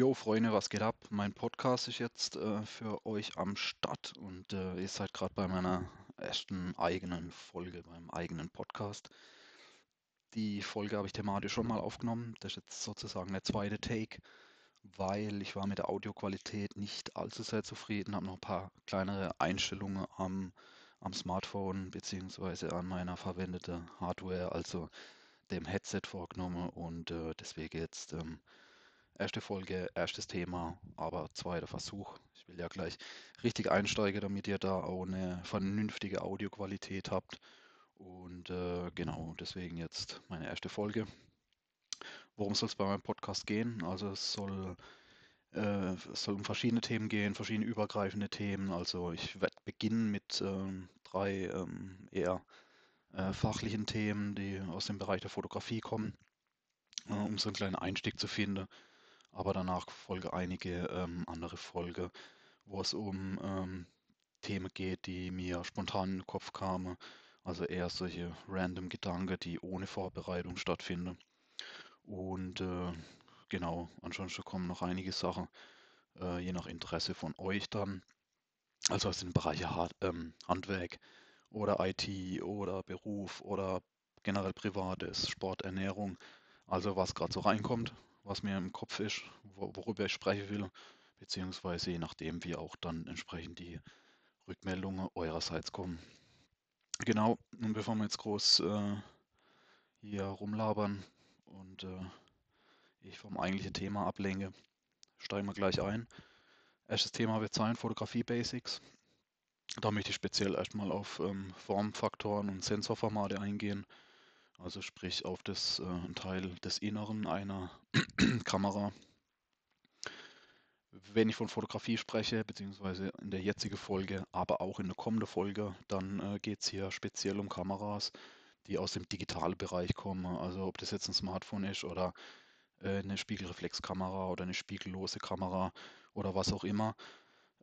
Jo, Freunde, was geht ab? Mein Podcast ist jetzt äh, für euch am Start und äh, ihr seid gerade bei meiner ersten eigenen Folge, beim eigenen Podcast. Die Folge habe ich thematisch schon mal aufgenommen. Das ist jetzt sozusagen der zweite Take, weil ich war mit der Audioqualität nicht allzu sehr zufrieden, habe noch ein paar kleinere Einstellungen am, am Smartphone beziehungsweise an meiner verwendeten Hardware, also dem Headset vorgenommen und äh, deswegen jetzt ähm, erste Folge, erstes Thema, aber zweiter Versuch. Ich will ja gleich richtig einsteigen, damit ihr da auch eine vernünftige Audioqualität habt. Und äh, genau, deswegen jetzt meine erste Folge. Worum soll es bei meinem Podcast gehen? Also es soll, äh, es soll um verschiedene Themen gehen, verschiedene übergreifende Themen. Also ich werde beginnen mit ähm, drei ähm, eher äh, fachlichen Themen, die aus dem Bereich der Fotografie kommen, äh, um so einen kleinen Einstieg zu finden aber danach folge einige ähm, andere Folge, wo es um ähm, Themen geht, die mir spontan in den Kopf kamen. Also eher solche random Gedanken, die ohne Vorbereitung stattfinden. Und äh, genau, ansonsten kommen noch einige Sachen, äh, je nach Interesse von euch dann. Also aus den Bereichen Hard, ähm, Handwerk oder IT oder Beruf oder generell Privates, Sport, Ernährung. Also was gerade so reinkommt, was mir im Kopf ist, worüber ich sprechen will, beziehungsweise je nachdem, wie auch dann entsprechend die Rückmeldungen eurerseits kommen. Genau, und bevor wir jetzt groß äh, hier rumlabern und äh, ich vom eigentlichen Thema ablenke, steigen wir gleich ein. Erstes Thema wird sein Fotografie Basics. Da möchte ich speziell erstmal auf ähm, Formfaktoren und Sensorformate eingehen also sprich auf das äh, Teil des Inneren einer Kamera. Wenn ich von Fotografie spreche, beziehungsweise in der jetzigen Folge, aber auch in der kommenden Folge, dann äh, geht es hier speziell um Kameras, die aus dem digitalen Bereich kommen. Also ob das jetzt ein Smartphone ist oder äh, eine Spiegelreflexkamera oder eine spiegellose Kamera oder was auch immer.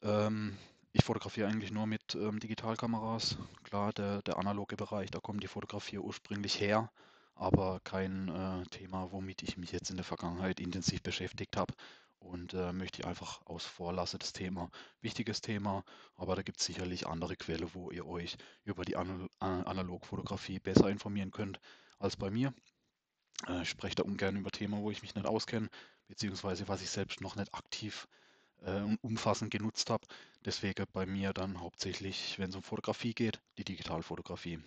Ähm, ich fotografiere eigentlich nur mit ähm, Digitalkameras. Klar, der, der analoge Bereich, da kommt die Fotografie ursprünglich her, aber kein äh, Thema, womit ich mich jetzt in der Vergangenheit intensiv beschäftigt habe. Und äh, möchte ich einfach aus vorlassen, das Thema. Wichtiges Thema, aber da gibt es sicherlich andere Quellen, wo ihr euch über die Anal Analogfotografie besser informieren könnt als bei mir. Äh, ich spreche da ungern über Themen, wo ich mich nicht auskenne, beziehungsweise was ich selbst noch nicht aktiv umfassend genutzt habe. Deswegen bei mir dann hauptsächlich, wenn es um Fotografie geht, die Digitalfotografie.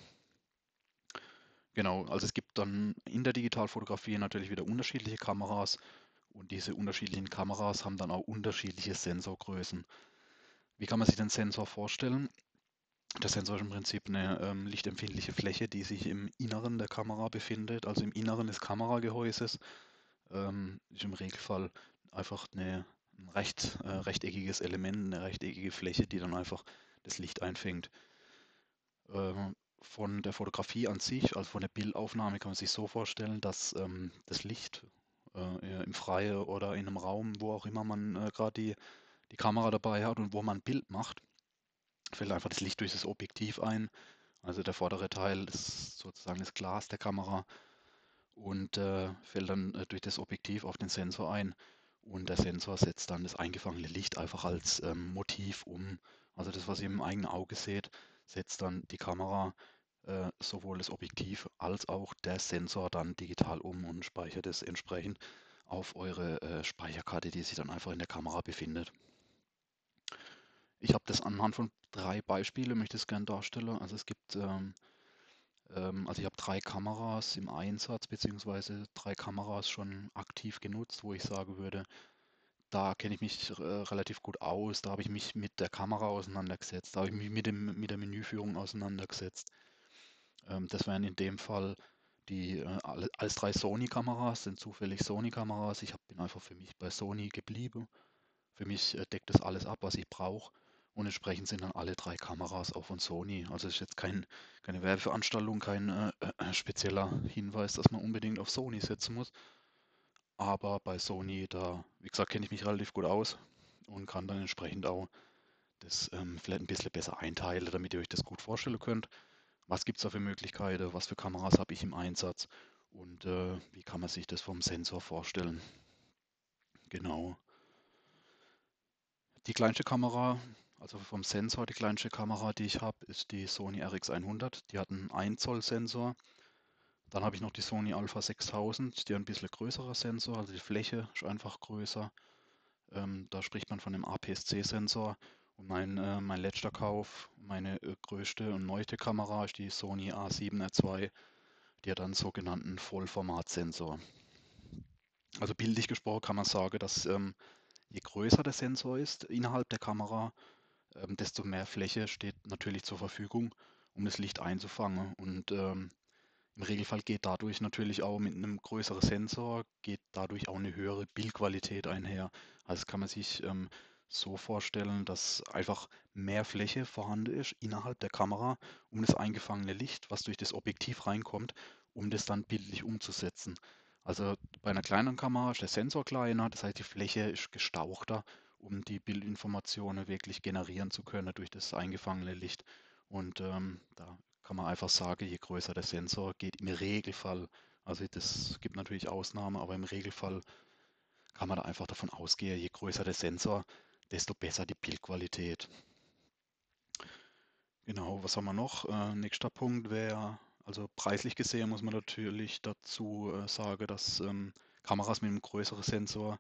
Genau, also es gibt dann in der Digitalfotografie natürlich wieder unterschiedliche Kameras und diese unterschiedlichen Kameras haben dann auch unterschiedliche Sensorgrößen. Wie kann man sich den Sensor vorstellen? Der Sensor ist im Prinzip eine ähm, lichtempfindliche Fläche, die sich im Inneren der Kamera befindet, also im Inneren des Kameragehäuses. Ähm, ist im Regelfall einfach eine ein recht, äh, rechteckiges Element, eine rechteckige Fläche, die dann einfach das Licht einfängt. Ähm, von der Fotografie an sich, also von der Bildaufnahme, kann man sich so vorstellen, dass ähm, das Licht äh, im Freien oder in einem Raum, wo auch immer man äh, gerade die, die Kamera dabei hat und wo man ein Bild macht, fällt einfach das Licht durch das Objektiv ein. Also der vordere Teil ist sozusagen das Glas der Kamera und äh, fällt dann äh, durch das Objektiv auf den Sensor ein. Und der Sensor setzt dann das eingefangene Licht einfach als ähm, Motiv um. Also das, was ihr im eigenen Auge seht, setzt dann die Kamera äh, sowohl das Objektiv als auch der Sensor dann digital um und speichert es entsprechend auf eure äh, Speicherkarte, die sich dann einfach in der Kamera befindet. Ich habe das anhand von drei Beispielen, möchte ich es gerne darstellen. Also es gibt ähm, also ich habe drei Kameras im Einsatz, beziehungsweise drei Kameras schon aktiv genutzt, wo ich sagen würde, da kenne ich mich äh, relativ gut aus, da habe ich mich mit der Kamera auseinandergesetzt, da habe ich mich mit, dem, mit der Menüführung auseinandergesetzt. Ähm, das wären in dem Fall die äh, alle, alles drei Sony-Kameras, sind zufällig Sony-Kameras. Ich hab, bin einfach für mich bei Sony geblieben. Für mich äh, deckt das alles ab, was ich brauche. Und entsprechend sind dann alle drei Kameras auch von Sony. Also es ist jetzt kein, keine Werbeveranstaltung, kein äh, äh, spezieller Hinweis, dass man unbedingt auf Sony setzen muss. Aber bei Sony, da, wie gesagt, kenne ich mich relativ gut aus und kann dann entsprechend auch das ähm, vielleicht ein bisschen besser einteilen, damit ihr euch das gut vorstellen könnt. Was gibt es da für Möglichkeiten? Was für Kameras habe ich im Einsatz? Und äh, wie kann man sich das vom Sensor vorstellen? Genau. Die kleinste Kamera, also vom Sensor, die kleinste Kamera, die ich habe, ist die Sony RX100. Die hat einen 1 Zoll Sensor. Dann habe ich noch die Sony Alpha 6000, die hat ein bisschen größerer Sensor, also die Fläche ist einfach größer. Ähm, da spricht man von dem APS-C-Sensor. Und mein, äh, mein letzter Kauf, meine äh, größte und neueste Kamera ist die Sony A7R2. Die hat einen sogenannten Vollformat-Sensor. Also bildlich gesprochen kann man sagen, dass ähm, je größer der Sensor ist innerhalb der Kamera, ähm, desto mehr Fläche steht natürlich zur Verfügung, um das Licht einzufangen. Und ähm, im Regelfall geht dadurch natürlich auch mit einem größeren Sensor, geht dadurch auch eine höhere Bildqualität einher. Also kann man sich ähm, so vorstellen, dass einfach mehr Fläche vorhanden ist innerhalb der Kamera, um das eingefangene Licht, was durch das Objektiv reinkommt, um das dann bildlich umzusetzen. Also bei einer kleinen Kamera ist der Sensor kleiner, das heißt die Fläche ist gestauchter, um die Bildinformationen wirklich generieren zu können durch das eingefangene Licht. Und ähm, da kann man einfach sagen, je größer der Sensor geht im Regelfall, also das gibt natürlich Ausnahmen, aber im Regelfall kann man da einfach davon ausgehen, je größer der Sensor, desto besser die Bildqualität. Genau, was haben wir noch? Äh, nächster Punkt wäre also preislich gesehen muss man natürlich dazu äh, sagen, dass ähm, Kameras mit einem größeren Sensor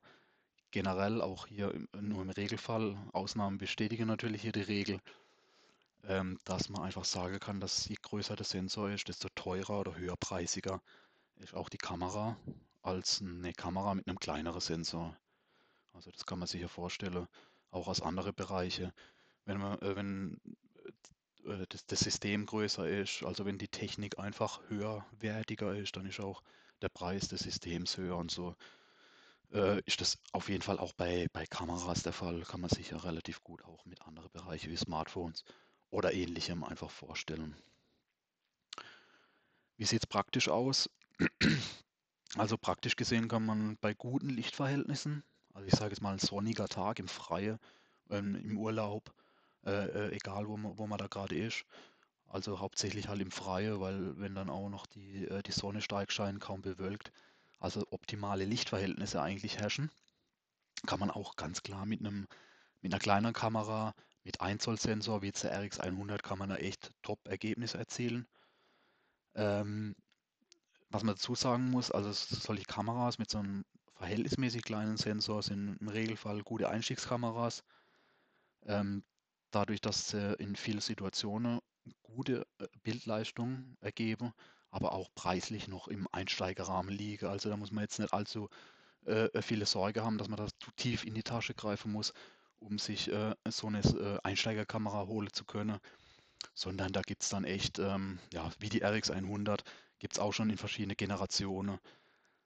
generell auch hier im, nur im Regelfall, Ausnahmen bestätigen natürlich hier die Regel, ähm, dass man einfach sagen kann, dass je größer der Sensor ist, desto teurer oder höherpreisiger ist auch die Kamera als eine Kamera mit einem kleineren Sensor. Also das kann man sich ja vorstellen, auch aus anderen Bereichen. Wenn man, äh, wenn äh, das, das System größer ist, also wenn die Technik einfach höherwertiger ist, dann ist auch der Preis des Systems höher und so. Äh, ist das auf jeden Fall auch bei, bei Kameras der Fall, kann man sich ja relativ gut auch mit anderen Bereichen wie Smartphones oder ähnlichem einfach vorstellen. Wie sieht es praktisch aus? Also praktisch gesehen kann man bei guten Lichtverhältnissen, also ich sage jetzt mal ein sonniger Tag im Freien, ähm, im Urlaub, äh, äh, egal wo man, wo man da gerade ist. Also hauptsächlich halt im Freien, weil wenn dann auch noch die, äh, die Sonne stark scheint, kaum bewölkt, also optimale Lichtverhältnisse eigentlich herrschen, kann man auch ganz klar mit einem mit einer kleinen Kamera, mit 1 Zoll Sensor wie der RX100 kann man da echt Top-Ergebnisse erzielen. Ähm, was man dazu sagen muss, also solche Kameras mit so einem verhältnismäßig kleinen Sensor sind im Regelfall gute Einstiegskameras. Ähm, dadurch, dass sie in vielen Situationen gute äh, Bildleistung ergeben, aber auch preislich noch im Einsteigerrahmen liegen. Also da muss man jetzt nicht allzu äh, viele Sorge haben, dass man da zu tief in die Tasche greifen muss, um sich äh, so eine äh, Einsteigerkamera holen zu können, sondern da gibt es dann echt, ähm, ja, wie die RX100, gibt es auch schon in verschiedene Generationen.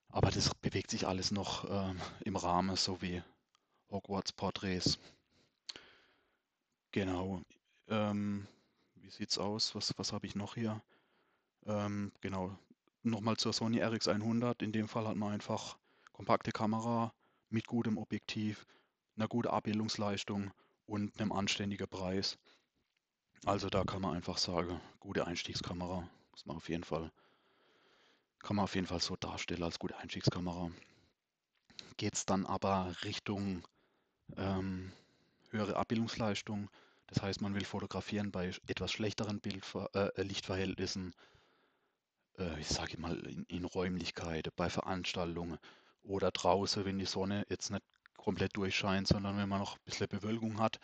Aber das bewegt sich alles noch ähm, im Rahmen, so wie Hogwarts-Porträts. Genau. Ähm, wie sieht's aus? Was, was habe ich noch hier? Ähm, genau. Nochmal zur Sony RX100. In dem Fall hat man einfach kompakte Kamera mit gutem Objektiv, einer guten Abbildungsleistung und einem anständigen Preis. Also da kann man einfach sagen, gute Einstiegskamera. Muss man auf jeden Fall, kann man auf jeden Fall so darstellen als gute Einstiegskamera. Geht es dann aber Richtung ähm, höhere Abbildungsleistung. Das heißt, man will fotografieren bei etwas schlechteren Bildver äh, Lichtverhältnissen, äh, ich sage mal in, in Räumlichkeiten, bei Veranstaltungen oder draußen, wenn die Sonne jetzt nicht komplett durchscheint, sondern wenn man noch ein bisschen Bewölkung hat,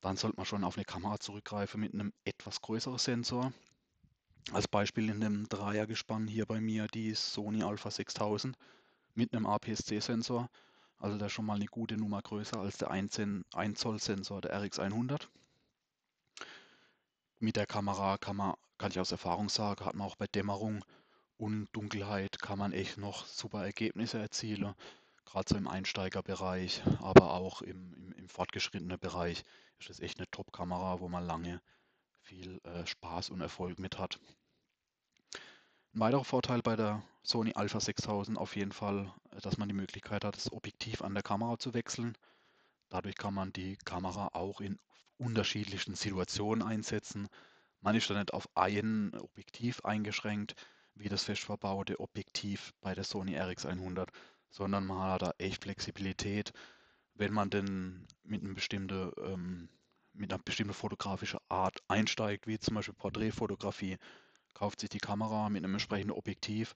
dann sollte man schon auf eine Kamera zurückgreifen mit einem etwas größeren Sensor. Als Beispiel in dem Dreiergespann hier bei mir die Sony Alpha 6000 mit einem APS-C-Sensor. Also ist schon mal eine gute Nummer größer als der 1 Zoll Sensor der RX100. Mit der Kamera kann man, kann ich aus Erfahrung sagen, hat man auch bei Dämmerung und Dunkelheit kann man echt noch super Ergebnisse erzielen. Gerade so im Einsteigerbereich, aber auch im, im, im fortgeschrittenen Bereich ist es echt eine Top-Kamera, wo man lange viel äh, Spaß und Erfolg mit hat. Ein weiterer Vorteil bei der Sony Alpha 6000 auf jeden Fall, äh, dass man die Möglichkeit hat, das Objektiv an der Kamera zu wechseln. Dadurch kann man die Kamera auch in unterschiedlichen Situationen einsetzen. Man ist da nicht auf ein Objektiv eingeschränkt, wie das fest verbaute Objektiv bei der Sony RX100, sondern man hat da echt Flexibilität, wenn man denn mit einem bestimmte, ähm, mit einer bestimmten fotografischen Art einsteigt, wie zum Beispiel Porträtfotografie, kauft sich die Kamera mit einem entsprechenden Objektiv,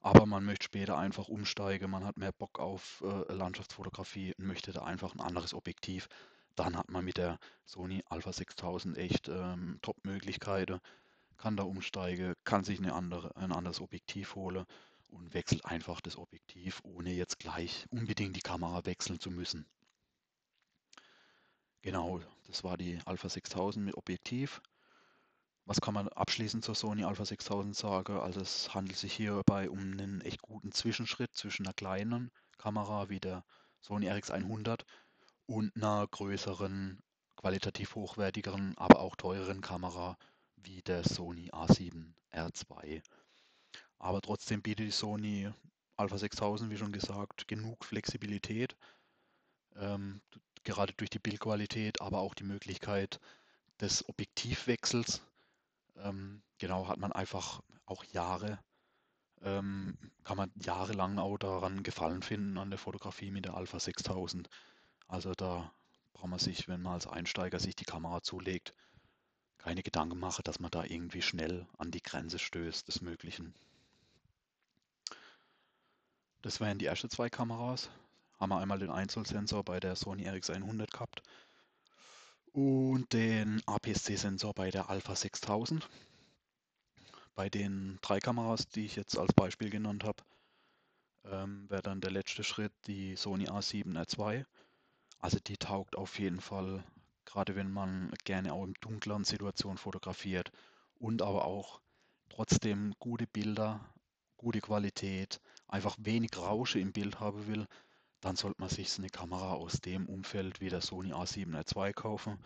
aber man möchte später einfach umsteigen, man hat mehr Bock auf äh, Landschaftsfotografie und möchte da einfach ein anderes Objektiv. Dann hat man mit der Sony Alpha 6000 echt ähm, Top-Möglichkeiten, kann da umsteigen, kann sich eine andere, ein anderes Objektiv holen und wechselt einfach das Objektiv, ohne jetzt gleich unbedingt die Kamera wechseln zu müssen. Genau, das war die Alpha 6000 mit Objektiv. Was kann man abschließend zur Sony Alpha 6000 sagen? Also es handelt sich hierbei um einen echt guten Zwischenschritt zwischen einer kleinen Kamera wie der Sony RX100 und einer größeren, qualitativ hochwertigeren, aber auch teureren Kamera wie der Sony A7R2. Aber trotzdem bietet die Sony Alpha 6000, wie schon gesagt, genug Flexibilität, ähm, gerade durch die Bildqualität, aber auch die Möglichkeit des Objektivwechsels. Ähm, genau, hat man einfach auch Jahre, ähm, kann man jahrelang auch daran Gefallen finden an der Fotografie mit der Alpha 6000. Also da braucht man sich, wenn man als Einsteiger sich die Kamera zulegt, keine Gedanken machen, dass man da irgendwie schnell an die Grenze stößt des Möglichen. Das wären die ersten zwei Kameras. Haben wir einmal den Einzelsensor bei der Sony RX100 gehabt und den APS-C-Sensor bei der Alpha 6000. Bei den drei Kameras, die ich jetzt als Beispiel genannt habe, ähm, wäre dann der letzte Schritt die Sony A7R2. Also die taugt auf jeden Fall, gerade wenn man gerne auch in dunkleren Situationen fotografiert und aber auch trotzdem gute Bilder, gute Qualität, einfach wenig Rausche im Bild haben will, dann sollte man sich eine Kamera aus dem Umfeld wie der Sony A7R2 kaufen,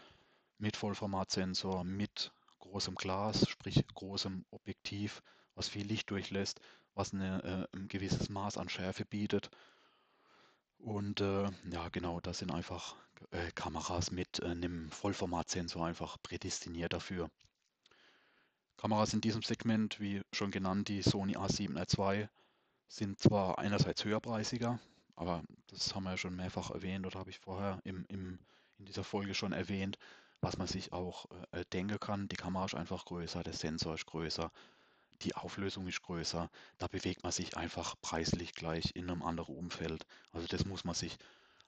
mit Vollformatsensor, mit großem Glas, sprich großem Objektiv, was viel Licht durchlässt, was eine, äh, ein gewisses Maß an Schärfe bietet. Und äh, ja, genau, das sind einfach äh, Kameras mit äh, einem Vollformatsensor einfach prädestiniert dafür. Kameras in diesem Segment, wie schon genannt, die Sony A7R2, sind zwar einerseits höherpreisiger, aber das haben wir ja schon mehrfach erwähnt oder habe ich vorher im, im, in dieser Folge schon erwähnt, was man sich auch äh, denken kann. Die Kamera ist einfach größer, der Sensor ist größer, die Auflösung ist größer. Da bewegt man sich einfach preislich gleich in einem anderen Umfeld. Also das muss man sich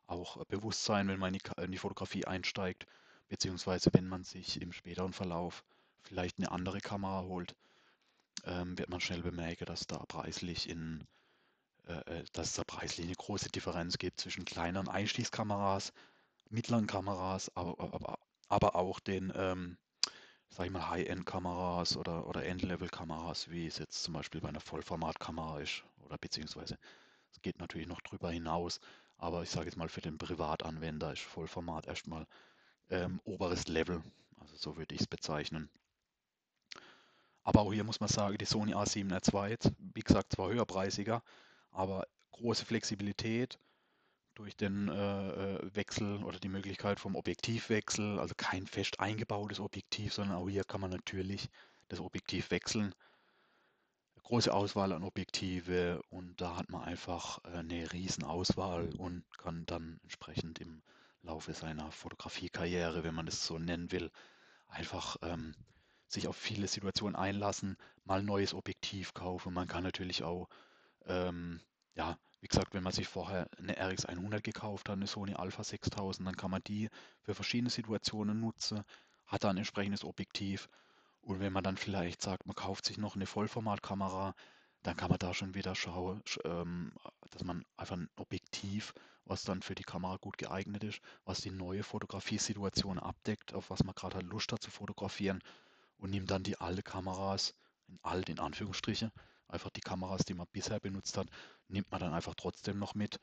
auch äh, bewusst sein, wenn man in die, in die Fotografie einsteigt, beziehungsweise wenn man sich im späteren Verlauf vielleicht eine andere Kamera holt, ähm, wird man schnell bemerken, dass da preislich in äh, äh, dass da preislich eine große Differenz gibt zwischen kleineren Einstiegskameras, mittleren Kameras, aber, aber, aber auch den, ähm, sag ich mal, High-End-Kameras oder, oder End-Level-Kameras, wie es jetzt zum Beispiel bei einer Vollformatkamera ist, oder beziehungsweise es geht natürlich noch drüber hinaus, aber ich sage jetzt mal, für den Privatanwender ist Vollformat erstmal ähm, oberes Level, also so würde ich es bezeichnen. Aber auch hier muss man sagen, die Sony A7R II, wie gesagt, zwar höherpreisiger, aber große Flexibilität durch den äh, äh, Wechsel oder die Möglichkeit vom Objektivwechsel, also kein fest eingebautes Objektiv, sondern auch hier kann man natürlich das Objektiv wechseln. Große Auswahl an Objektive und da hat man einfach äh, eine riesen Auswahl und kann dann entsprechend im Laufe seiner Fotografiekarriere, wenn man es so nennen will, einfach ähm, sich auf viele Situationen einlassen, mal neues Objektiv kaufen. Man kann natürlich auch ähm, ja, wie gesagt, wenn man sich vorher eine RX100 gekauft hat, eine Sony Alpha 6000, dann kann man die für verschiedene Situationen nutzen, hat dann ein entsprechendes Objektiv. Und wenn man dann vielleicht sagt, man kauft sich noch eine Vollformatkamera, dann kann man da schon wieder schauen, ähm, dass man einfach ein Objektiv, was dann für die Kamera gut geeignet ist, was die neue Fotografiesituation abdeckt, auf was man gerade Lust hat zu fotografieren und nimmt dann die alte Kameras, in alt in Anführungsstriche, einfach die Kameras, die man bisher benutzt hat, nimmt man dann einfach trotzdem noch mit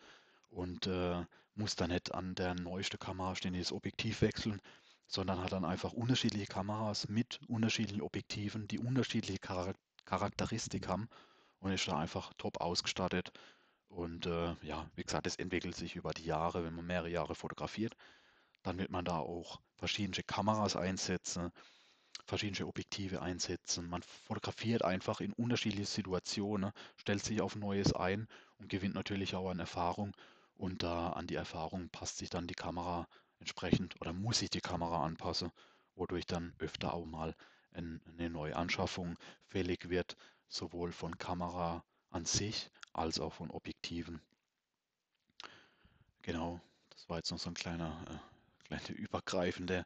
und äh, muss dann nicht an der neuesten Kamera ständig das Objektiv wechseln, sondern hat dann einfach unterschiedliche Kameras mit unterschiedlichen Objektiven, die unterschiedliche Char Charakteristik haben und ist da einfach top ausgestattet. Und äh, ja, wie gesagt, es entwickelt sich über die Jahre, wenn man mehrere Jahre fotografiert, dann wird man da auch verschiedene Kameras einsetzen verschiedene Objektive einsetzen. Man fotografiert einfach in unterschiedliche Situationen, stellt sich auf Neues ein und gewinnt natürlich auch an Erfahrung Und da an die Erfahrung passt sich dann die Kamera entsprechend oder muss sich die Kamera anpassen, wodurch dann öfter auch mal eine neue Anschaffung fällig wird, sowohl von Kamera an sich als auch von Objektiven. Genau, das war jetzt noch so ein kleiner, äh, kleine übergreifende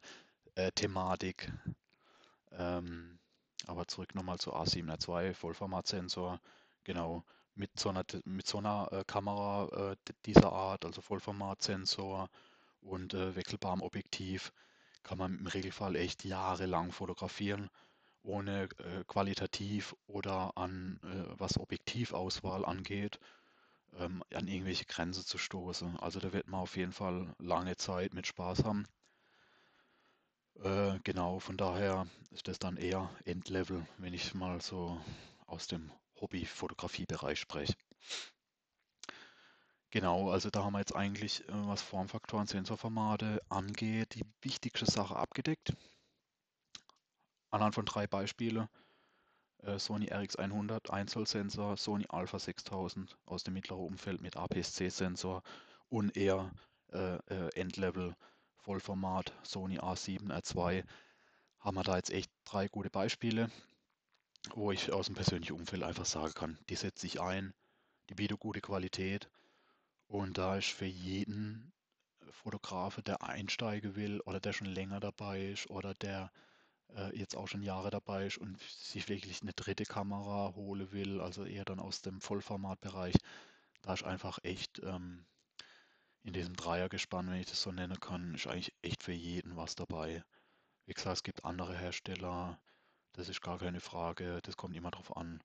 äh, Thematik. Ähm, aber zurück nochmal zu A7R2, Vollformatsensor. Genau, mit so einer, mit so einer äh, Kamera äh, dieser Art, also Vollformatsensor und äh, wechselbarem Objektiv, kann man im Regelfall echt jahrelang fotografieren, ohne äh, qualitativ oder an äh, was Objektivauswahl angeht, ähm, an irgendwelche Grenzen zu stoßen. Also da wird man auf jeden Fall lange Zeit mit Spaß haben. Äh, genau, von daher ist das dann eher Endlevel, wenn ich mal so aus dem Hobby-Fotografie-Bereich spreche. Genau, also da haben wir jetzt eigentlich, äh, was Formfaktoren, Sensorformate angeht, die wichtigste Sache abgedeckt. Anhand von drei Beispielen. Äh, Sony RX100 Einzelsensor, Sony Alpha 6000 aus dem mittleren Umfeld mit APS-C-Sensor und eher äh, Endlevel Vollformat Sony A7 R2 haben wir da jetzt echt drei gute Beispiele, wo ich aus dem persönlichen Umfeld einfach sagen kann, die setze ich ein, die bieten gute Qualität. Und da ist für jeden Fotografe, der einsteigen will oder der schon länger dabei ist oder der äh, jetzt auch schon Jahre dabei ist und sich wirklich eine dritte Kamera holen will, also eher dann aus dem Vollformatbereich, da ist einfach echt ähm, in diesem Dreiergespann, wenn ich das so nennen kann, ist eigentlich echt für jeden was dabei. Wie gesagt, es gibt andere Hersteller, das ist gar keine Frage, das kommt immer darauf an,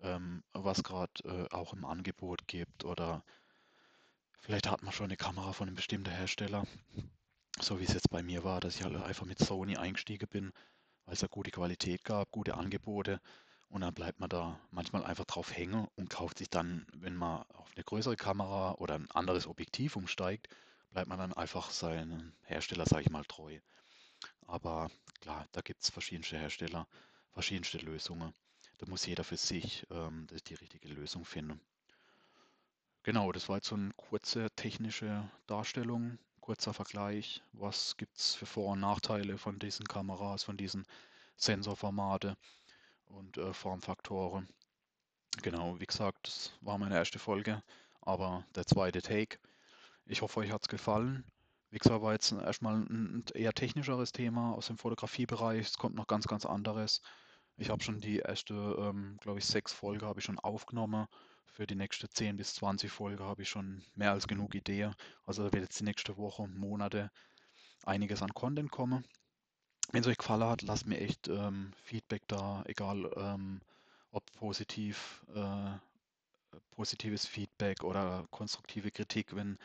ähm, was gerade äh, auch im Angebot gibt oder vielleicht hat man schon eine Kamera von einem bestimmten Hersteller, so wie es jetzt bei mir war, dass ich halt einfach mit Sony eingestiegen bin, weil es da gute Qualität gab, gute Angebote und dann bleibt man da manchmal einfach drauf hängen und kauft sich dann, wenn man auf eine größere Kamera oder ein anderes Objektiv umsteigt, bleibt man dann einfach seinem Hersteller, sage ich mal, treu. Aber klar, da gibt es verschiedenste Hersteller, verschiedenste Lösungen. Da muss jeder für sich ähm, die richtige Lösung finden. Genau, das war jetzt so eine kurze technische Darstellung, kurzer Vergleich. Was gibt es für Vor- und Nachteile von diesen Kameras, von diesen Sensorformate? Und äh, Formfaktoren. Genau, wie gesagt, das war meine erste Folge, aber der zweite Take. Ich hoffe, euch hat es gefallen. Wie gesagt, war jetzt erstmal ein eher technischeres Thema aus dem Fotografiebereich. Es kommt noch ganz, ganz anderes. Ich habe schon die erste, ähm, glaube ich, sechs Folgen habe ich schon aufgenommen. Für die nächste 10 bis 20 Folgen habe ich schon mehr als genug Ideen. Also da wird jetzt die nächste Woche, Monate einiges an Content kommen. Wenn es euch gefallen hat, lasst mir echt ähm, Feedback da, egal ähm, ob positiv, äh, positives Feedback oder konstruktive Kritik, wenn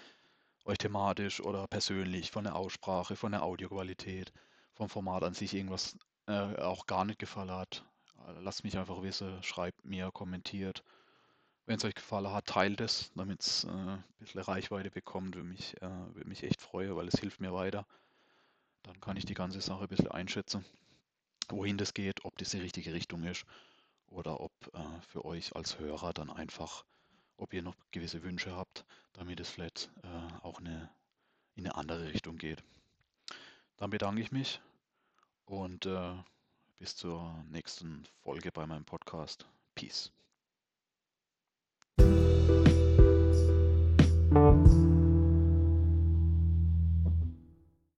euch thematisch oder persönlich von der Aussprache, von der Audioqualität, vom Format an sich irgendwas äh, auch gar nicht gefallen hat. Lasst mich einfach wissen, schreibt mir, kommentiert. Wenn es euch gefallen hat, teilt es, damit es äh, ein bisschen Reichweite bekommt. Würde mich, äh, würde mich echt freuen, weil es hilft mir weiter. Dann kann ich die ganze Sache ein bisschen einschätzen, wohin das geht, ob das die richtige Richtung ist oder ob äh, für euch als Hörer dann einfach, ob ihr noch gewisse Wünsche habt, damit es vielleicht äh, auch eine, in eine andere Richtung geht. Dann bedanke ich mich und äh, bis zur nächsten Folge bei meinem Podcast. Peace.